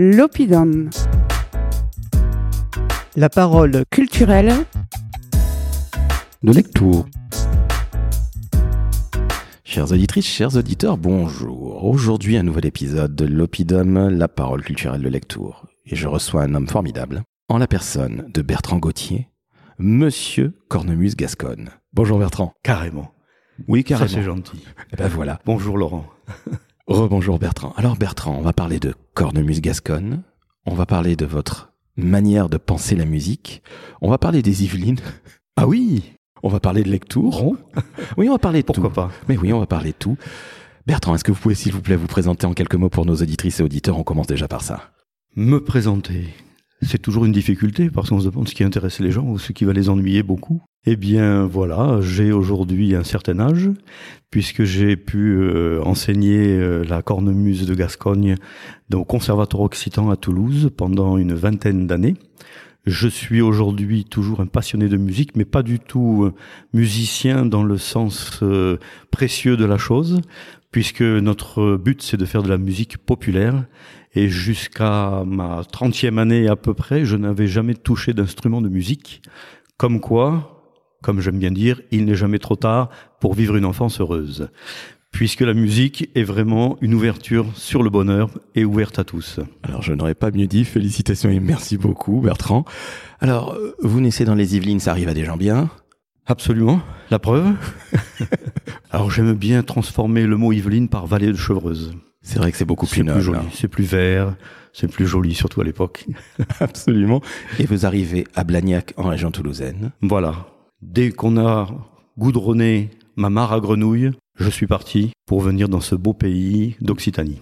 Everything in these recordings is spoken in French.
l'Opidum. La parole culturelle de lecture. Chères auditrices, chers auditeurs, bonjour. Aujourd'hui, un nouvel épisode de l'Opidum, la parole culturelle de lecture. Et je reçois un homme formidable, en la personne de Bertrand Gauthier, Monsieur Cornemuse Gasconne. Bonjour Bertrand. Carrément. Oui, carrément. Ça, c'est gentil. Eh ben voilà. Bonjour Laurent. Rebonjour Bertrand. Alors Bertrand, on va parler de Cornemuse Gasconne. On va parler de votre manière de penser la musique. On va parler des Yvelines. Ah oui On va parler de lecture. Oui, on va parler de Pourquoi tout. pas Mais oui, on va parler de tout. Bertrand, est-ce que vous pouvez s'il vous plaît vous présenter en quelques mots pour nos auditrices et auditeurs? On commence déjà par ça. Me présenter, c'est toujours une difficulté parce qu'on se demande ce qui intéresse les gens ou ce qui va les ennuyer beaucoup. Eh bien voilà, j'ai aujourd'hui un certain âge puisque j'ai pu euh, enseigner euh, la cornemuse de Gascogne au Conservatoire Occitan à Toulouse pendant une vingtaine d'années. Je suis aujourd'hui toujours un passionné de musique, mais pas du tout euh, musicien dans le sens précieux de la chose, puisque notre but c'est de faire de la musique populaire. Et jusqu'à ma trentième année à peu près, je n'avais jamais touché d'instrument de musique. Comme quoi, comme j'aime bien dire, il n'est jamais trop tard pour vivre une enfance heureuse. Puisque la musique est vraiment une ouverture sur le bonheur et ouverte à tous. Alors je n'aurais pas mieux dit, félicitations et merci beaucoup Bertrand. Alors, euh, vous naissez dans les Yvelines, ça arrive à des gens bien? Absolument. La preuve? Alors j'aime bien transformer le mot Yveline par vallée de Chevreuse. C'est vrai que c'est beaucoup plus plus joli, hein. c'est plus vert, c'est plus joli, surtout à l'époque. Absolument. Et vous arrivez à Blagnac en région toulousaine. Voilà. Dès qu'on a goudronné ma mare à grenouilles, je suis parti pour venir dans ce beau pays d'Occitanie.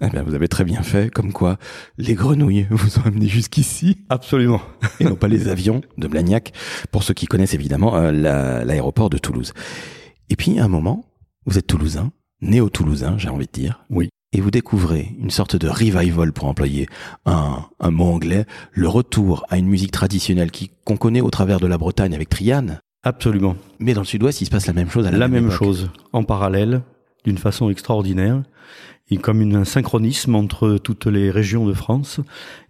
Eh bien, vous avez très bien fait, comme quoi les grenouilles vous ont amené jusqu'ici, Absolument. et non pas les avions de Blagnac, pour ceux qui connaissent évidemment euh, la- l'aéroport de Toulouse. Et puis, à un moment, vous êtes toulousain, néo-toulousain, j'ai envie de dire. Oui. Et vous découvrez une sorte de revival, pour employer un, un mot anglais, le retour à une musique traditionnelle qui qu'on connaît au travers de la Bretagne avec Triane. Absolument. Mais dans le sud-ouest, il se passe la même chose à la, La, même chose, en parallèle, d'une façon extraordinaire. A comme une- un synchronisme entre toutes les régions de France.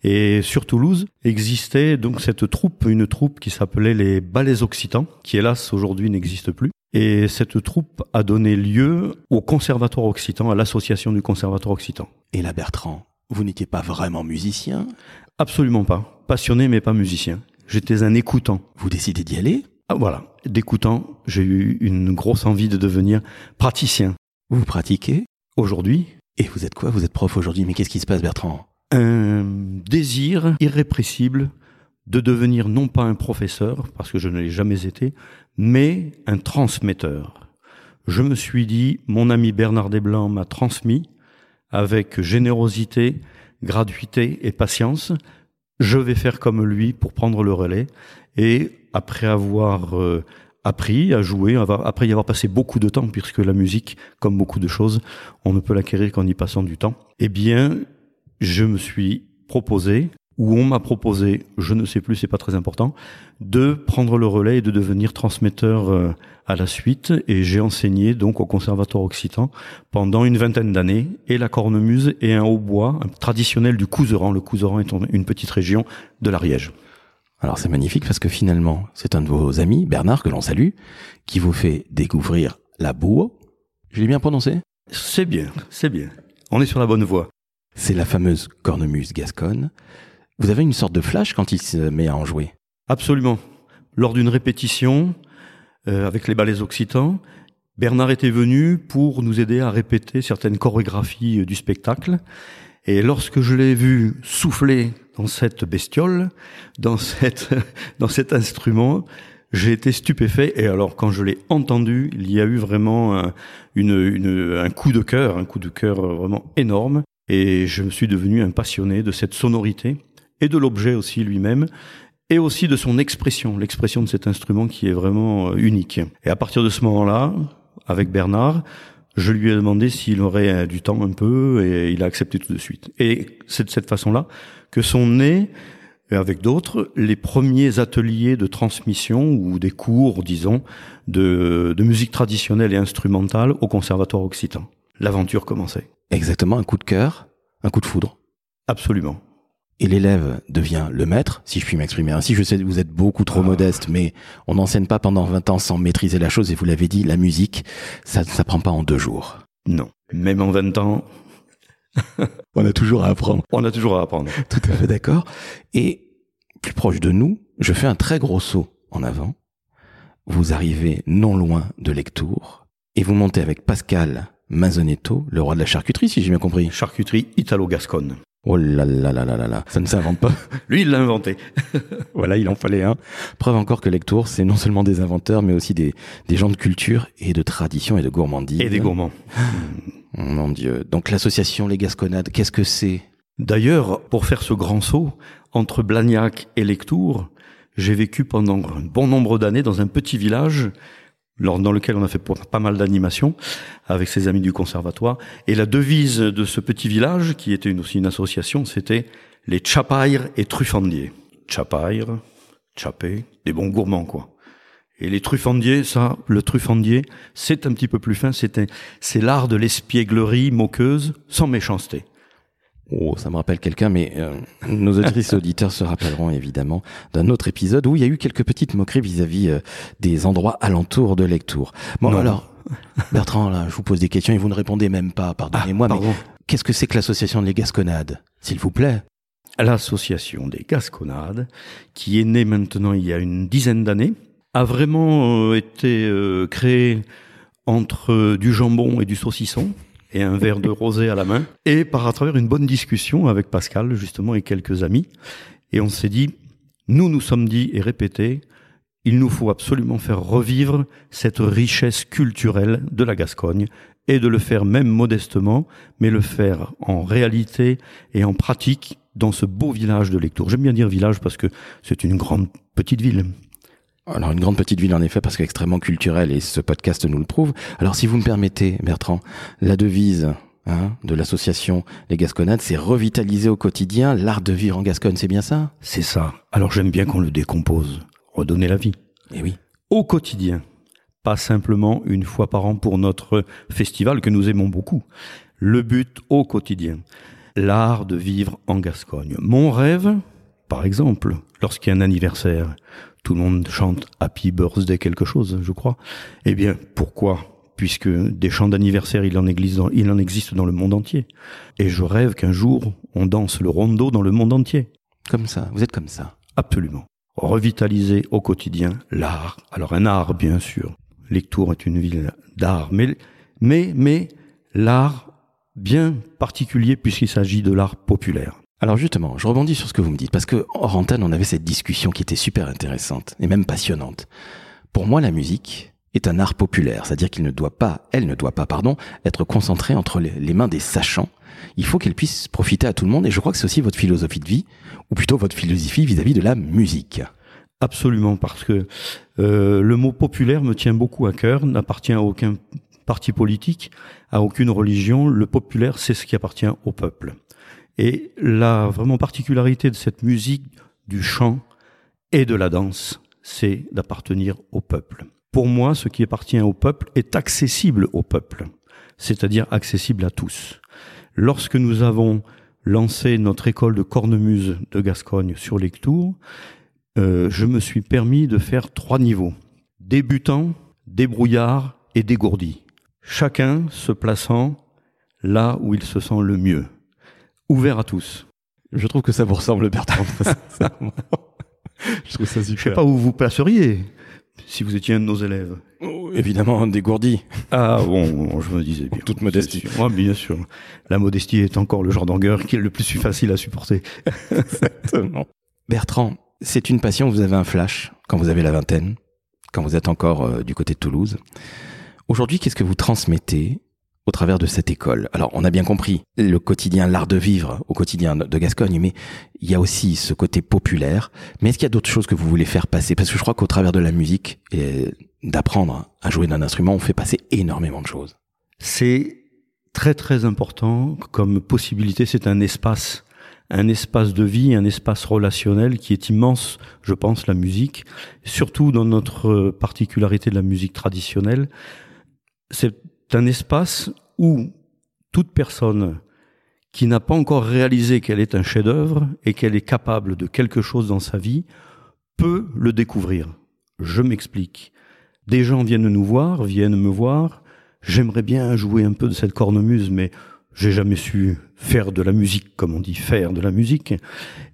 Et sur Toulouse existait donc cette troupe, une troupe qui s'appelait les Ballets Occitans, qui hélas aujourd'hui n'existe plus. Et cette troupe a donné lieu au Conservatoire Occitan, à l'association du Conservatoire Occitan. Et là, Bertrand, vous n'étiez pas vraiment musicien? Absolument pas. Passionné mais pas musicien. J'étais un écoutant. Vous décidez d'y aller? Ah, voilà. D'écoutant, j'ai eu une grosse envie de devenir praticien. Vous pratiquez? Aujourd'hui, Et vous êtes quoi? Vous êtes prof aujourd'hui? Mais qu'est-ce qui se passe, Bertrand? Un désir irrépressible de devenir non pas un professeur, parce que je ne l'ai jamais été, mais un transmetteur. Je me suis dit, mon ami Bernard Desblancs m'a transmis avec générosité, gratuité et patience. Je vais faire comme lui pour prendre le relais. Et après avoir euh, appris à jouer, après y avoir passé beaucoup de temps, puisque la musique, comme beaucoup de choses, on ne peut l'acquérir qu'en y passant du temps, eh bien, je me suis proposé, ou on m'a proposé, je ne sais plus, c'est pas très important, de prendre le relais et de devenir transmetteur euh, à la suite. Et j'ai enseigné donc au Conservatoire Occitan pendant une vingtaine d'années, et la cornemuse et un hautbois un traditionnel du Couseran. Le Couseran est une petite région de l'Ariège. Alors c'est magnifique parce que finalement, c'est un de vos amis, Bernard, que l'on salue, qui vous fait découvrir la boue. Je l'ai bien prononcé? C'est bien, c'est bien. On est sur la bonne voie. C'est la fameuse cornemuse gasconne. Vous avez une sorte de flash quand il se met à en jouer. Absolument. Lors d'une répétition euh, avec les ballets occitans, Bernard était venu pour nous aider à répéter certaines chorégraphies euh, du spectacle. Et lorsque je l'ai vu souffler dans cette bestiole, dans, cette, dans cet instrument, j'ai été stupéfait. Et alors, quand je l'ai entendu, il y a eu vraiment un, une, une- un coup de cœur, un coup de cœur vraiment énorme. Et je me suis devenu un passionné de cette sonorité et de l'objet aussi lui-même et aussi de son expression, l'expression de cet instrument qui est vraiment euh, unique. Et à partir de ce moment-là, avec Bernard, je lui ai demandé s'il aurait euh, du temps un peu et il a accepté tout de suite. Et c'est de cette façon-là que sont nés, euh, avec d'autres, les premiers ateliers de transmission ou des cours, disons, de, de musique traditionnelle et instrumentale au Conservatoire Occitan. L'aventure commençait. Exactement, un coup de cœur, un coup de foudre. Absolument. Et l'élève devient le maître, si je puis m'exprimer ainsi. Je sais que vous êtes beaucoup trop Ah. modeste, mais on n'enseigne pas pendant 20 ans sans maîtriser la chose. Et vous l'avez dit, la musique, ça ne s'apprend pas en deux jours. Non. Même en 20 ans, On a toujours à apprendre. on a toujours à apprendre. Tout à fait d'accord. Et plus proche de nous, je fais un très gros saut en avant. Vous arrivez non loin de Lectour et vous montez avec Pascal Mazonetto, le roi de la charcuterie, si j'ai bien compris. Charcuterie italo-gasconne. Oh là là là là là là, ça ne s'invente pas. Lui, il l'a inventé. voilà, il en fallait un. Preuve encore que Lectour, c'est non seulement des inventeurs, mais aussi des, des gens de culture et de tradition et de gourmandise. Et des gourmands. Oh, mon Dieu. Donc l'association Les Gasconades, qu'est-ce que c'est? D'ailleurs, pour faire ce grand saut, entre Blagnac et Lectour, j'ai vécu pendant un bon nombre d'années dans un petit village dans lequel on a fait pas mal d'animations avec ses amis du conservatoire. Et la devise de ce petit village, qui était aussi une association, c'était les Tchapaires et Truffandiers. Tchapaires, Tchapé, des bons gourmands, quoi. Et les truffandiers, ça, le truffandier, c'est un petit peu plus fin, c'est l'art de l'espièglerie moqueuse, sans méchanceté. Oh, ça me rappelle quelqu'un, mais euh, nos auditrices et auditeurs se rappelleront évidemment d'un autre épisode où il y a eu quelques petites moqueries vis-à-vis euh, des endroits alentours de Lectour. Bon, Non. alors, Bertrand, là, je vous pose des questions et vous ne répondez même pas, pardonnez-moi, mais Pardon. qu'est-ce que c'est que l'association Les Gasconades S'il vous plaît? l'association des Gasconades, qui est née maintenant il y a une dizaine d'années, a vraiment euh, été euh, créée entre du jambon et du saucisson et un verre de rosé à la main, et par à travers une bonne discussion avec Pascal justement et quelques amis, et on s'est dit, nous nous sommes dit et répété, il nous faut absolument faire revivre cette richesse culturelle de la Gascogne et de le faire même modestement, mais le faire en réalité et en pratique dans ce beau village de Lectour. J'aime bien dire village parce que c'est une grande petite ville. Alors, une grande petite ville, en effet, parce qu'extrêmement culturelle, et ce podcast nous le prouve. Alors, si vous me permettez, Bertrand, la devise hein, de l'association Les Gasconades, c'est revitaliser au quotidien l'art de vivre en Gascogne, c'est bien ça? C'est ça. Alors j'aime bien qu'on le décompose, redonner la vie. Eh oui. Au quotidien, pas simplement une fois par an pour notre festival que nous aimons beaucoup. Le but au quotidien, l'art de vivre en Gascogne. Mon rêve, par exemple, lorsqu'il y a un anniversaire, tout le monde chante Happy Birthday quelque chose, je crois. Eh bien, pourquoi? Puisque des chants d'anniversaire, il en existe dans, il en existe dans le monde entier. Et je rêve qu'un jour, on danse le rondo dans le monde entier. Comme ça, vous êtes comme ça. Absolument. Revitaliser au quotidien l'art. Alors un art, bien sûr. Lectour est une ville d'art, mais, mais, mais l'art bien particulier puisqu'il s'agit de l'art populaire. Alors justement, je rebondis sur ce que vous me dites, parce que hors antenne, on avait cette discussion qui était super intéressante et même passionnante. Pour moi, la musique est un art populaire, c'est-à-dire qu'il ne doit pas, elle ne doit pas, pardon, être concentrée entre les, mains des sachants. Il faut qu'elle puisse profiter à tout le monde, et je crois que c'est aussi votre philosophie de vie, ou plutôt votre philosophie vis-à-vis de la musique. Absolument, parce que euh, le mot populaire me tient beaucoup à cœur, n'appartient à aucun parti politique, à aucune religion. Le populaire, c'est ce qui appartient au peuple. Et la vraiment particularité de cette musique, du chant et de la danse, c'est d'appartenir au peuple. Pour moi, ce qui appartient au peuple est accessible au peuple, c'est-à-dire accessible à tous. Lorsque nous avons lancé notre école de cornemuse de Gascogne sur Lectour, euh, je me suis permis de faire trois niveaux. Débutant, débrouillard et dégourdi. Chacun se plaçant là où il se sent le mieux. Ouvert à tous. Je trouve que ça vous ressemble, Bertrand. je trouve ça Je sais super. pas où vous placeriez si vous étiez un de nos élèves. Oh, évidemment, dégourdi. Ah bon, je me disais bien. Toute modestie. Sûr. Ouais, bien sûr. La modestie est encore le genre d'angueur qui est le plus facile à supporter. Exactement. Bertrand, c'est une passion, vous avez un flash quand vous avez la vingtaine, quand vous êtes encore euh, du côté de Toulouse. Aujourd'hui, qu'est-ce que vous transmettez au travers de cette école Alors, on a bien compris le quotidien, l'art de vivre au quotidien de Gascogne, mais il y a aussi ce côté populaire. Mais est-ce qu'il y a d'autres choses que vous voulez faire passer? Parce que je crois qu'au travers de la musique et d'apprendre à jouer d'un instrument, on fait passer énormément de choses. C'est très très important comme possibilité. C'est un espace, un espace de vie, un espace relationnel qui est immense, je pense, la musique. Surtout dans notre particularité de la musique traditionnelle. C'est un espace où toute personne qui n'a pas encore réalisé qu'elle est un chef-d'œuvre et qu'elle est capable de quelque chose dans sa vie peut le découvrir. Je m'explique. Des gens viennent nous voir, viennent me voir. J'aimerais bien jouer un peu de cette cornemuse, mais j'ai jamais su faire de la musique, comme on dit, faire de la musique.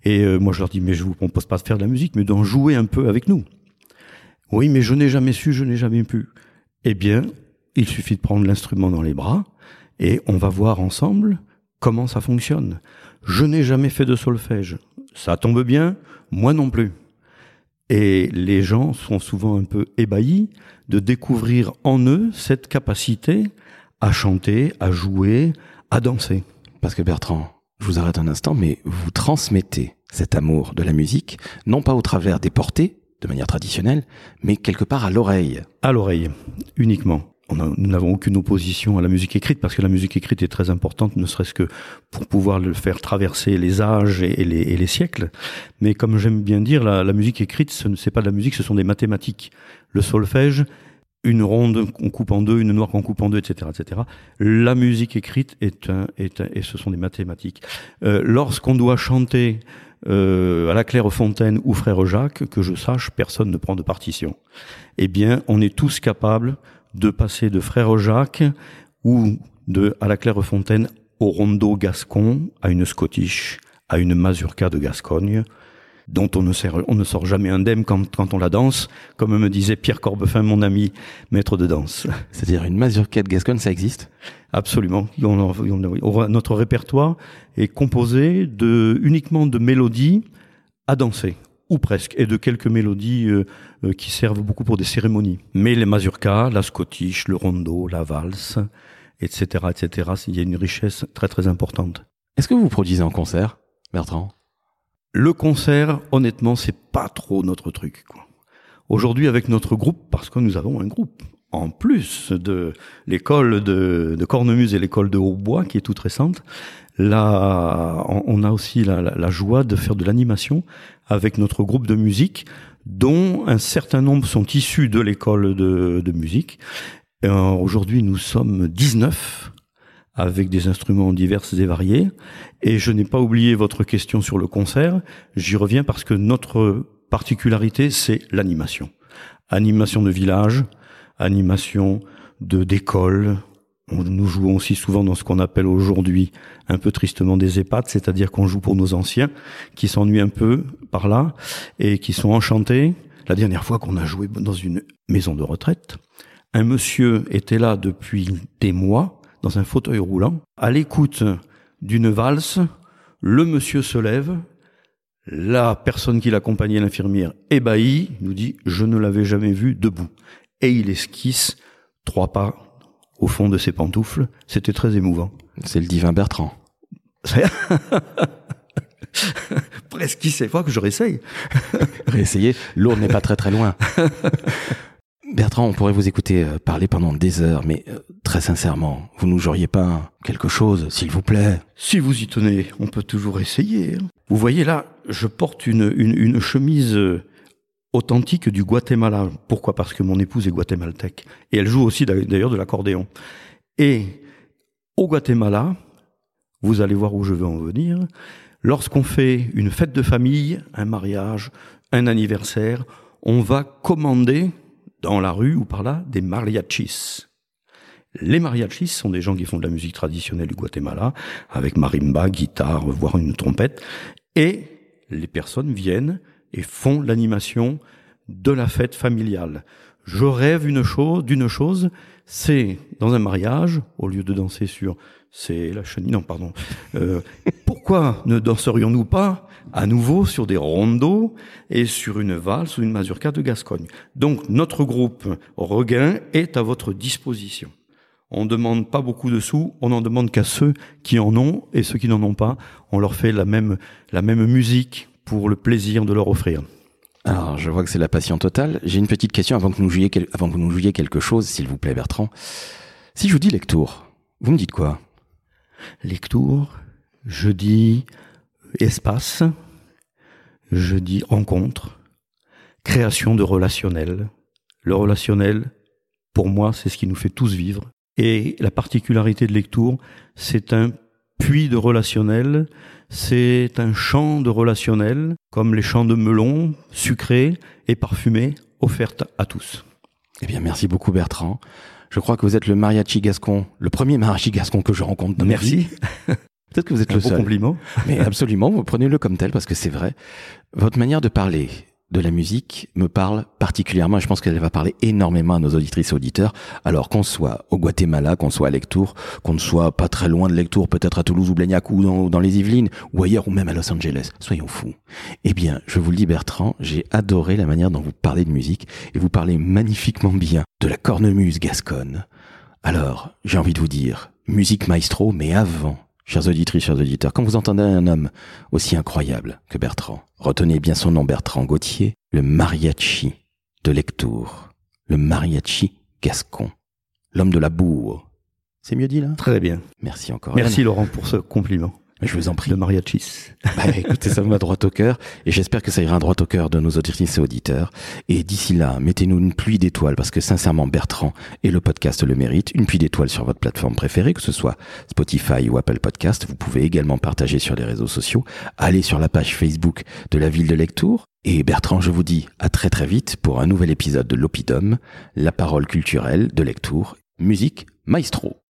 Et euh, moi, je leur dis, mais je vous propose pas de faire de la musique, mais d'en jouer un peu avec nous. Oui, mais je n'ai jamais su, je n'ai jamais pu. Eh bien, il suffit de prendre l'instrument dans les bras et on va voir ensemble comment ça fonctionne. Je n'ai jamais fait de solfège. Ça tombe bien, moi non plus. Et les gens sont souvent un peu ébahis de découvrir en eux cette capacité à chanter, à jouer, à danser. Parce que Bertrand, je vous arrête un instant, mais vous transmettez cet amour de la musique, non pas au travers des portées, de manière traditionnelle, mais quelque part à l'oreille. À l'oreille, uniquement nous n'avons aucune opposition à la musique écrite parce que la musique écrite est très importante, ne serait-ce que pour pouvoir le faire traverser les âges et, les, siècles. Mais comme j'aime bien dire, la, musique écrite, ce n'est pas de la musique, ce sont des mathématiques. Le solfège, une ronde qu'on coupe en deux, une noire qu'on coupe en deux, etc., etc. La musique écrite est un, est et ce sont des mathématiques. Euh, lorsqu'on doit chanter euh, à la Claire Fontaine ou Frère Jacques, que je sache, personne ne prend de partition. Eh bien, on est tous capables de passer de Frère Jacques ou de à la Clairefontaine au rondo gascon, à une Scottish, à une mazurka de Gascogne, dont on ne, sert, on ne sort jamais indemne quand, quand on la danse, comme me disait Pierre Corbefin, mon ami, maître de danse. C'est-à-dire une mazurka de Gascogne, ça existe? Absolument. notre répertoire est composé de, uniquement de mélodies à danser ou presque, et de quelques mélodies euh, euh, qui servent beaucoup pour des cérémonies. Mais les mazurkas, la scottish, le rondo, la valse, etc., etc., il y a une richesse très très importante. Est-ce que vous produisez en concert, Bertrand? Le concert, honnêtement, c'est pas trop notre truc. Aujourd'hui, avec notre groupe, parce que nous avons un groupe, en plus de l'école de, Cornemuse et l'école de Hautbois, qui est toute récente, là, on a aussi la, joie de faire de l'animation avec notre groupe de musique, dont un certain nombre sont issus de l'école de, musique. Aujourd'hui, nous sommes 19 avec des instruments divers et variés. Et je n'ai pas oublié votre question sur le concert. J'y reviens parce que notre particularité, c'est l'animation. Animation de village, animation de d'école, nous jouons aussi souvent dans ce qu'on appelle aujourd'hui un peu tristement des EHPAD, c'est-à-dire qu'on joue pour nos anciens qui s'ennuient un peu par là et qui sont enchantés. La dernière fois qu'on a joué dans une maison de retraite, un monsieur était là depuis des mois dans un fauteuil roulant, à l'écoute d'une valse, le monsieur se lève, la personne qui l'accompagnait, l'infirmière, ébahie, nous dit « je ne l'avais jamais vu debout ». Et il esquisse trois pas au fond de ses pantoufles. C'était très émouvant. C'est le divin Bertrand. Presque qui sait pas que je réessaye. Réessayer, l'eau n'est pas très très loin. Bertrand, on pourrait vous écouter euh, parler pendant des heures, mais euh, très sincèrement, vous nous joueriez pas quelque chose, s'il vous plaît Si vous y tenez, on peut toujours essayer. Hein. Vous voyez là, je porte une, une, une chemise euh, authentique du Guatemala. Pourquoi? Parce que mon épouse est guatémaltèque. Et elle joue aussi d'ailleurs de l'accordéon. Et au Guatemala, vous allez voir où je veux en venir, lorsqu'on fait une fête de famille, un mariage, un anniversaire, on va commander dans la rue ou par là des mariachis. Les mariachis sont des gens qui font de la musique traditionnelle du Guatemala, avec marimba, guitare, voire une trompette, et les personnes viennent et font l'animation de la fête familiale. Je rêve une chose, d'une chose, c'est dans un mariage, au lieu de danser sur c'est la chenille, non pardon, euh, pourquoi ne danserions-nous pas à nouveau sur des rondos et sur une valse ou une mazurka de Gascogne? Donc notre groupe Regain est à votre disposition. On ne demande pas beaucoup de sous, on n'en demande qu'à ceux qui en ont et ceux qui n'en ont pas, on leur fait la même, la même musique pour le plaisir de leur offrir. Alors, je vois que c'est la passion totale. J'ai une petite question avant que, nous jouiez, avant que vous nous jouiez quelque chose, s'il vous plaît, Bertrand. Si je vous dis lectour, vous me dites quoi? Lectour, je dis espace, je dis rencontre, création de relationnel. Le relationnel, pour moi, c'est ce qui nous fait tous vivre. Et la particularité de lectour, c'est un puits de relationnel, c'est un champ de relationnel, comme les champs de melon, sucrés et parfumés, offertes à tous. Eh bien, merci beaucoup Bertrand. Je crois que vous êtes le mariachi gascon, le premier mariachi gascon que je rencontre dans Merci. Peut-être que vous êtes Un le beau seul. compliment. Mais absolument, vous prenez-le comme tel parce que c'est vrai. Votre manière de parler de la musique me parle particulièrement je pense qu'elle va parler énormément à nos auditrices et auditeurs. Alors qu'on soit au Guatemala, qu'on soit à Lectour, qu'on ne soit pas très loin de Lectour, peut-être à Toulouse ou Blagnac ou dans, dans les Yvelines ou ailleurs ou même à Los Angeles. Soyons fous. Eh bien, je vous le dis Bertrand, j'ai adoré la manière dont vous parlez de musique et vous parlez magnifiquement bien de la cornemuse gasconne. Alors, j'ai envie de vous dire, musique maestro, mais avant, chers auditrices, chers auditeurs, quand vous entendez un homme aussi incroyable que Bertrand, retenez bien son nom Bertrand Gauthier, le mariachi de Lectour, le mariachi gascon, l'homme de la bourre. C'est mieux dit là? Très bien. Merci encore. Merci Laurent pour ce compliment Je vous en prie. de mariachis. Bah, écoutez, ça me va droit au cœur et j'espère que ça ira droit au cœur de nos auditrices et auditeurs. Et d'ici là, mettez-nous une pluie d'étoiles parce que sincèrement, Bertrand et le podcast le méritent. Une pluie d'étoiles sur votre plateforme préférée, que ce soit Spotify ou Apple Podcast. Vous pouvez également partager sur les réseaux sociaux. Allez sur la page Facebook de la ville de Lectour. Et Bertrand, je vous dis à très très vite pour un nouvel épisode de l'Opidum, la parole culturelle de Lectour, musique maestro.